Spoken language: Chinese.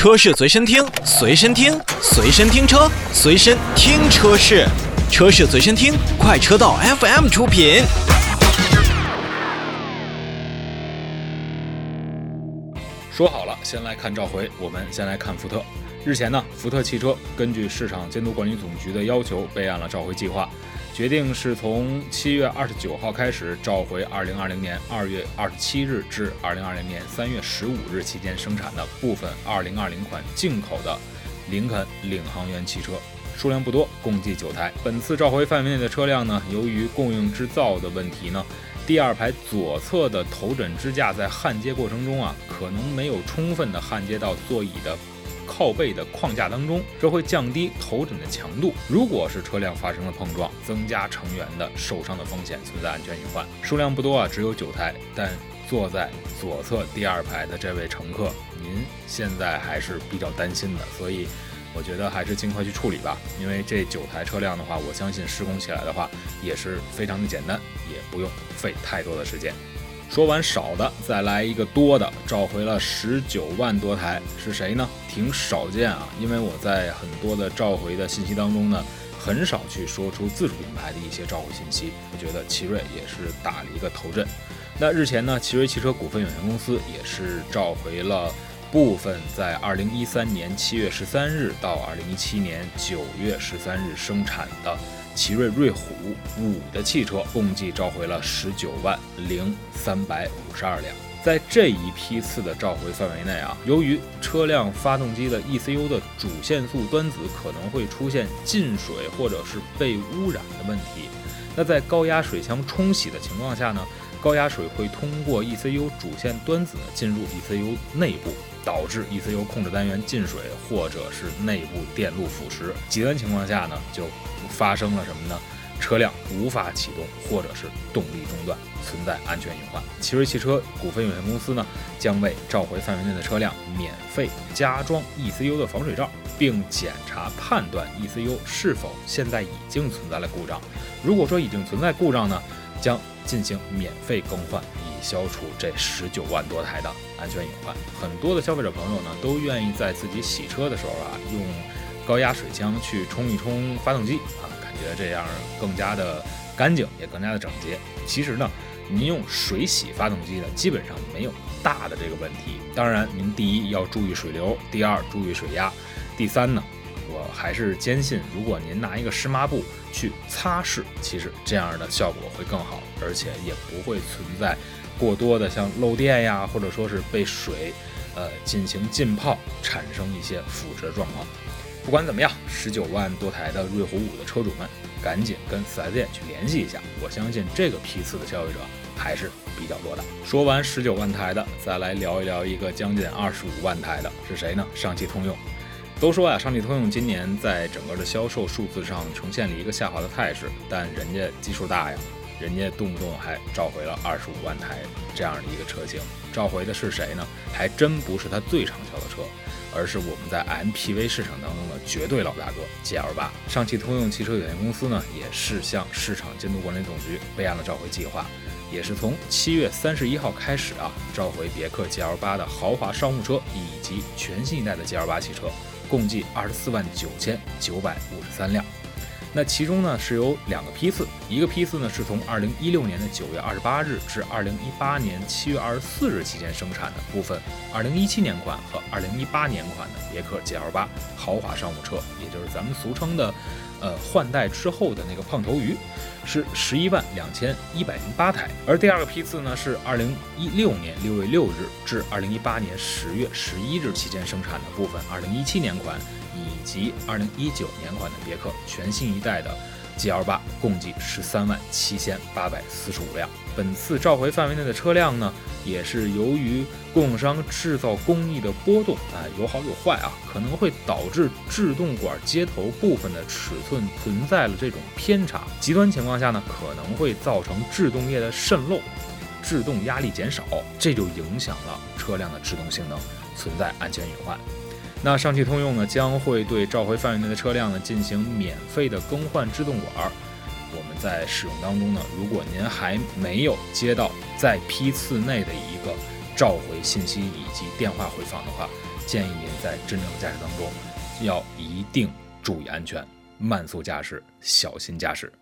车市随身听，随身听，随身听车，随身听车市，车市随身听，快车道 FM 出品。说好了，先来看召回。我们先来看福特。日前呢，福特汽车根据市场监督管理总局的要求，备案了召回计划。决定是从七月二十九号开始召回二零二零年二月二十七日至二零二零年三月十五日期间生产的部分二零二零款进口的林肯领航员汽车，数量不多，共计九台。本次召回范围内的车辆呢，由于供应制造的问题呢，第二排左侧的头枕支架在焊接过程中啊，可能没有充分的焊接到座椅的。靠背的框架当中，这会降低头枕的强度。如果是车辆发生了碰撞，增加成员的受伤的风险，存在安全隐患。数量不多啊，只有九台。但坐在左侧第二排的这位乘客，您现在还是比较担心的，所以我觉得还是尽快去处理吧。因为这九台车辆的话，我相信施工起来的话也是非常的简单，也不用费太多的时间。说完少的，再来一个多的，召回了十九万多台，是谁呢？挺少见啊，因为我在很多的召回的信息当中呢，很少去说出自主品牌的一些召回信息。我觉得奇瑞也是打了一个头阵。那日前呢，奇瑞汽车股份有限公司也是召回了部分在二零一三年七月十三日到二零一七年九月十三日生产的。奇瑞瑞虎五的汽车共计召回了十九万零三百五十二辆。在这一批次的召回范围内啊，由于车辆发动机的 ECU 的主线速端子可能会出现进水或者是被污染的问题，那在高压水枪冲洗的情况下呢，高压水会通过 ECU 主线端子进入 ECU 内部，导致 ECU 控制单元进水或者是内部电路腐蚀。极端情况下呢，就发生了什么呢？车辆无法启动，或者是动力中断，存在安全隐患。奇瑞汽车股份有限公司呢，将为召回范围内的车辆免费加装 ECU 的防水罩，并检查判断 ECU 是否现在已经存在了故障。如果说已经存在故障呢，将进行免费更换，消除这十九万多台的安全隐患。很多的消费者朋友呢，都愿意在自己洗车的时候啊，用。高压水枪去冲一冲发动机啊，感觉这样更加的干净，也更加的整洁。其实呢，您用水洗发动机呢，基本上没有大的这个问题。当然，您第一要注意水流，第二注意水压，第三呢，我还是坚信，如果您拿一个湿抹布去擦拭，其实这样的效果会更好，而且也不会存在过多的像漏电呀，或者说是被水呃进行浸泡，产生一些腐蚀状况。不管怎么样，十九万多台的瑞虎五的车主们，赶紧跟四 S 店去联系一下。我相信这个批次的消费者还是比较多的。说完十九万台的，再来聊一聊一个将近二十五万台的是谁呢？上汽通用。都说啊，上汽通用今年在整个的销售数字上呈现了一个下滑的态势，但人家基数大呀，人家动不动还召回了二十五万台这样的一个车型。召回的是谁呢？还真不是它最畅销的车。而是我们在 MPV 市场当中的绝对老大哥 GL8。上汽通用汽车有限公司呢，也是向市场监督管理总局备案了召回计划，也是从七月三十一号开始啊，召回别克 GL8 的豪华商务车以及全新一代的 GL8 汽车，共计二十四万九千九百五十三辆。那其中呢是有两个批次，一个批次呢是从二零一六年的九月二十八日至二零一八年七月二十四日期间生产的部分二零一七年款和二零一八年款的别克 GL 八豪华商务车，也就是咱们俗称的，呃换代之后的那个胖头鱼，是十一万两千一百零八台。而第二个批次呢是二零一六年六月六日至二零一八年十月十一日期间生产的部分二零一七年款。以及二零一九年款的别克全新一代的 GL 八，共计十三万七千八百四十五辆。本次召回范围内的车辆呢，也是由于供应商制造工艺的波动，啊，有好有坏啊，可能会导致制动管接头部分的尺寸存在了这种偏差。极端情况下呢，可能会造成制动液的渗漏，制动压力减少，这就影响了车辆的制动性能，存在安全隐患。那上汽通用呢，将会对召回范围内的车辆呢进行免费的更换制动管儿。我们在使用当中呢，如果您还没有接到在批次内的一个召回信息以及电话回访的话，建议您在真正驾驶当中要一定注意安全，慢速驾驶，小心驾驶。